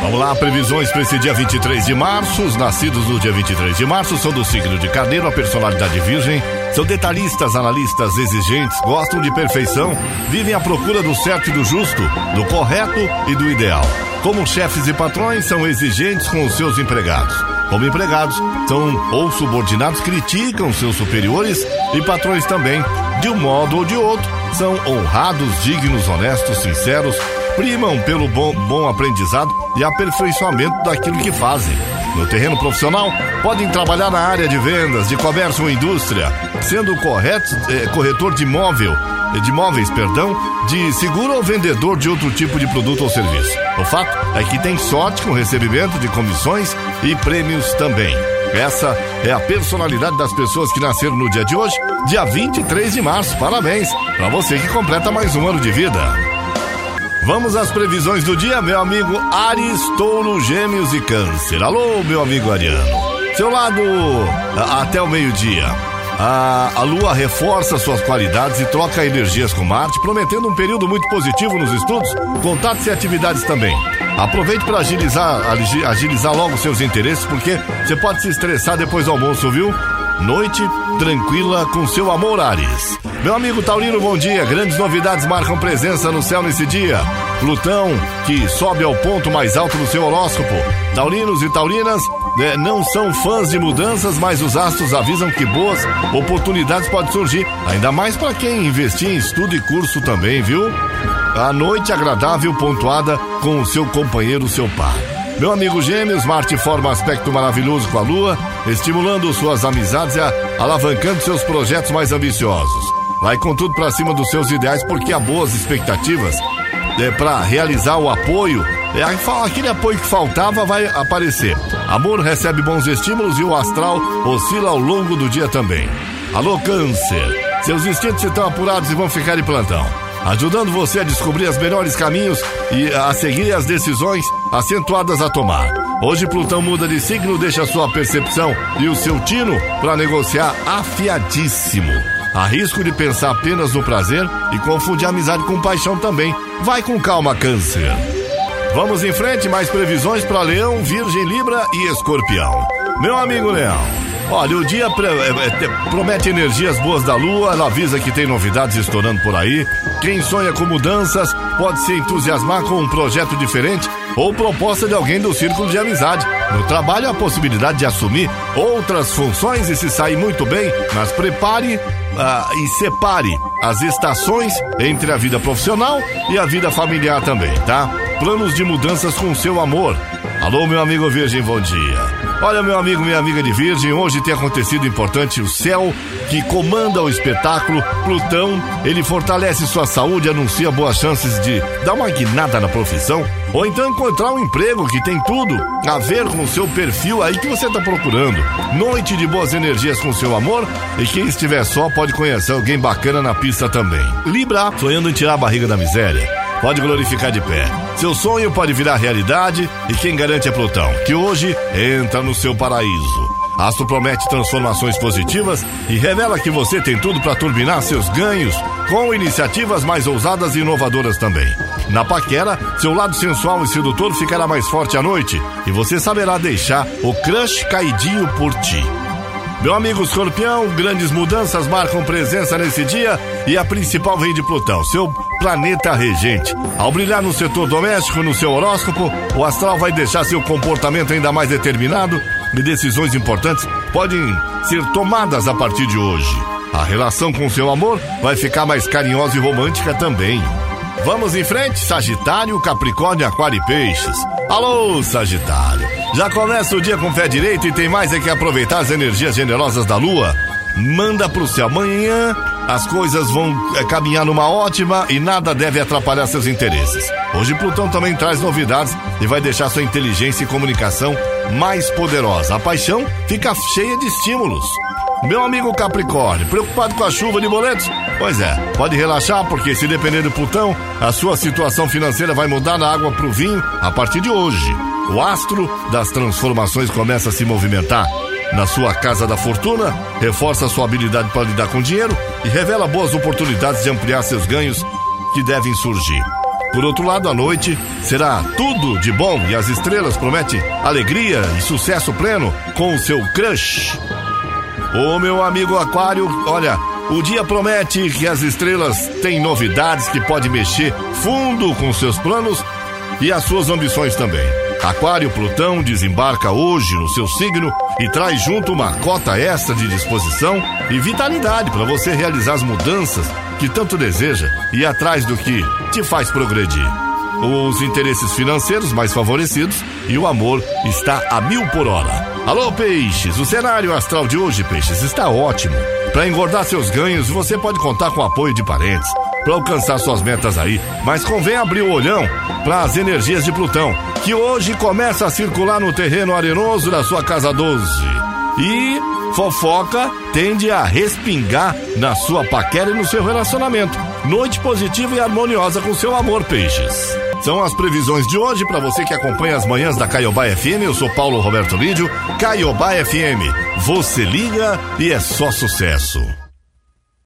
Vamos lá, previsões para esse dia 23 de março. Os nascidos no dia 23 de março são do signo de Carneiro, a personalidade virgem. São detalhistas, analistas, exigentes, gostam de perfeição, vivem à procura do certo e do justo, do correto e do ideal. Como chefes e patrões, são exigentes com os seus empregados. Como empregados, são ou subordinados, criticam seus superiores e patrões também. De um modo ou de outro, são honrados, dignos, honestos, sinceros, primam pelo bom, bom aprendizado e aperfeiçoamento daquilo que fazem. No terreno profissional, podem trabalhar na área de vendas, de comércio ou indústria, sendo correto, eh, corretor de imóvel, eh, de imóveis, perdão, de seguro ou vendedor de outro tipo de produto ou serviço. O fato é que tem sorte com recebimento de comissões e prêmios também. Essa é a personalidade das pessoas que nasceram no dia de hoje, dia 23 de março. Parabéns para você que completa mais um ano de vida. Vamos às previsões do dia, meu amigo Ares, Touro, Gêmeos e Câncer. Alô, meu amigo Ariano. Seu lado até o meio-dia. A, a Lua reforça suas qualidades e troca energias com Marte, prometendo um período muito positivo nos estudos, contatos e atividades também. Aproveite para agilizar, agi- agilizar logo seus interesses, porque você pode se estressar depois do almoço, viu? Noite tranquila com seu amor, Ares. Meu amigo Taurino, bom dia. Grandes novidades marcam presença no céu nesse dia. Plutão, que sobe ao ponto mais alto do seu horóscopo. Taurinos e taurinas né, não são fãs de mudanças, mas os astros avisam que boas oportunidades podem surgir. Ainda mais para quem investir em estudo e curso também, viu? A noite agradável pontuada com o seu companheiro, seu par. Meu amigo Gêmeos, Marte forma aspecto maravilhoso com a Lua, estimulando suas amizades e alavancando seus projetos mais ambiciosos. Vai com tudo pra cima dos seus ideais porque há boas expectativas é, para realizar o apoio. É, aquele apoio que faltava vai aparecer. Amor recebe bons estímulos e o astral oscila ao longo do dia também. Alô, Câncer. Seus instintos estão apurados e vão ficar de plantão ajudando você a descobrir os melhores caminhos e a seguir as decisões acentuadas a tomar. Hoje Plutão muda de signo, deixa sua percepção e o seu tino para negociar afiadíssimo. Há risco de pensar apenas no prazer e confundir amizade com paixão também. Vai com calma, Câncer. Vamos em frente, mais previsões para Leão, Virgem, Libra e Escorpião. Meu amigo Leão, olha, o dia é, é, te- promete energias boas da lua, ela avisa que tem novidades estourando por aí. Quem sonha com mudanças pode se entusiasmar com um projeto diferente ou proposta de alguém do círculo de amizade. No trabalho, a possibilidade de assumir outras funções e se sair muito bem, mas prepare ah, e separe as estações entre a vida profissional e a vida familiar também, tá? Planos de mudanças com seu amor. Alô, meu amigo Virgem, bom dia. Olha, meu amigo, minha amiga de Virgem, hoje tem acontecido importante o céu que comanda o espetáculo. Plutão, ele fortalece sua saúde, anuncia boas chances de dar uma guinada na profissão ou então encontrar um emprego que tem tudo a ver com o seu perfil aí que você está procurando. Noite de boas energias com seu amor e quem estiver só pode conhecer alguém bacana na pista também. Libra, sonhando em tirar a barriga da miséria pode glorificar de pé. Seu sonho pode virar realidade e quem garante é Plutão, que hoje entra no seu paraíso. Astro promete transformações positivas e revela que você tem tudo para turbinar seus ganhos com iniciativas mais ousadas e inovadoras também. Na paquera, seu lado sensual e sedutor ficará mais forte à noite e você saberá deixar o crush caidinho por ti. Meu amigo escorpião, grandes mudanças marcam presença nesse dia e a principal vem de Plutão, seu planeta regente. Ao brilhar no setor doméstico, no seu horóscopo, o astral vai deixar seu comportamento ainda mais determinado e decisões importantes podem ser tomadas a partir de hoje. A relação com seu amor vai ficar mais carinhosa e romântica também. Vamos em frente, Sagitário, Capricórnio, Aquário e Peixes. Alô, Sagitário. Já começa o dia com fé direito e tem mais é que aproveitar as energias generosas da lua. Manda pro céu. Amanhã as coisas vão é, caminhar numa ótima e nada deve atrapalhar seus interesses. Hoje Plutão também traz novidades e vai deixar sua inteligência e comunicação mais poderosa. A paixão fica cheia de estímulos. Meu amigo Capricórnio, preocupado com a chuva de boletos? Pois é, pode relaxar, porque se depender do Plutão, a sua situação financeira vai mudar da água pro vinho a partir de hoje. O astro das transformações começa a se movimentar. Na sua casa da fortuna, reforça sua habilidade para lidar com dinheiro e revela boas oportunidades de ampliar seus ganhos que devem surgir. Por outro lado, à noite será tudo de bom e as estrelas prometem alegria e sucesso pleno com o seu crush. Ô meu amigo Aquário, olha, o dia promete que as estrelas têm novidades que pode mexer fundo com seus planos e as suas ambições também. Aquário Plutão desembarca hoje no seu signo e traz junto uma cota extra de disposição e vitalidade para você realizar as mudanças que tanto deseja e atrás do que te faz progredir. Os interesses financeiros mais favorecidos e o amor está a mil por hora. Alô, peixes! O cenário astral de hoje, peixes, está ótimo. Para engordar seus ganhos, você pode contar com o apoio de parentes para alcançar suas metas aí, mas convém abrir o olhão para as energias de Plutão, que hoje começa a circular no terreno arenoso da sua casa 12. E fofoca tende a respingar na sua paquera e no seu relacionamento. Noite positiva e harmoniosa com seu amor, peixes. São as previsões de hoje para você que acompanha as manhãs da Caiobá FM. Eu sou Paulo Roberto Lídio, Caiobá FM. Você liga e é só sucesso.